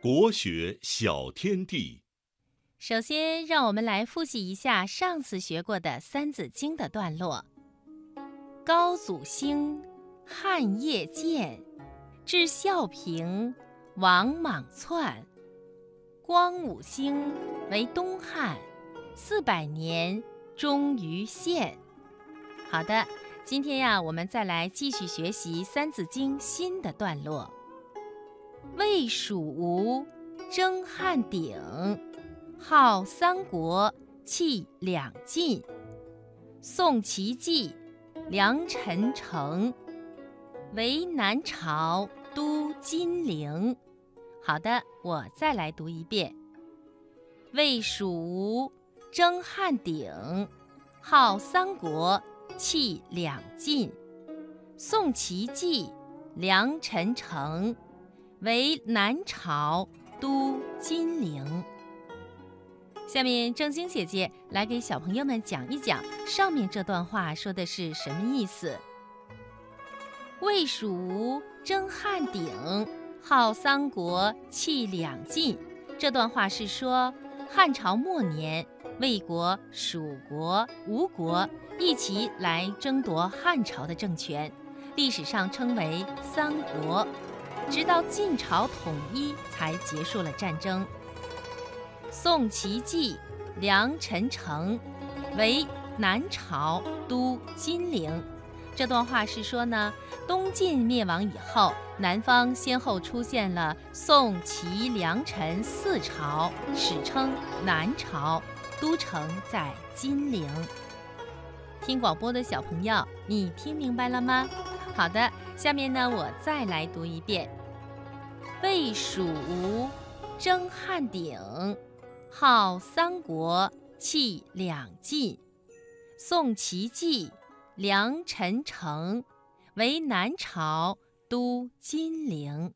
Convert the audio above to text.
国学小天地。首先，让我们来复习一下上次学过的《三字经》的段落：高祖兴，汉业建，至孝平，王莽篡。光武兴，为东汉，四百年，终于献。好的，今天呀，我们再来继续学习《三字经》新的段落。魏蜀吴争汉鼎，号三国，气两晋。宋齐晋，梁陈城，为南朝都金陵。好的，我再来读一遍：魏蜀吴争汉鼎，号三国，气两晋。宋齐晋，梁陈城。为南朝都金陵。下面正晶姐姐来给小朋友们讲一讲上面这段话说的是什么意思。魏蜀吴争汉鼎，号三国，气两晋。这段话是说汉朝末年，魏国、蜀国、吴国一起来争夺汉朝的政权，历史上称为三国。直到晋朝统一才结束了战争。宋齐晋，梁陈城，为南朝都金陵。这段话是说呢，东晋灭亡以后，南方先后出现了宋、齐、梁、陈四朝，史称南朝，都城在金陵。听广播的小朋友，你听明白了吗？好的，下面呢，我再来读一遍。魏蜀吴争汉鼎，号三国，气两晋。宋齐晋，梁陈城，为南朝都金陵。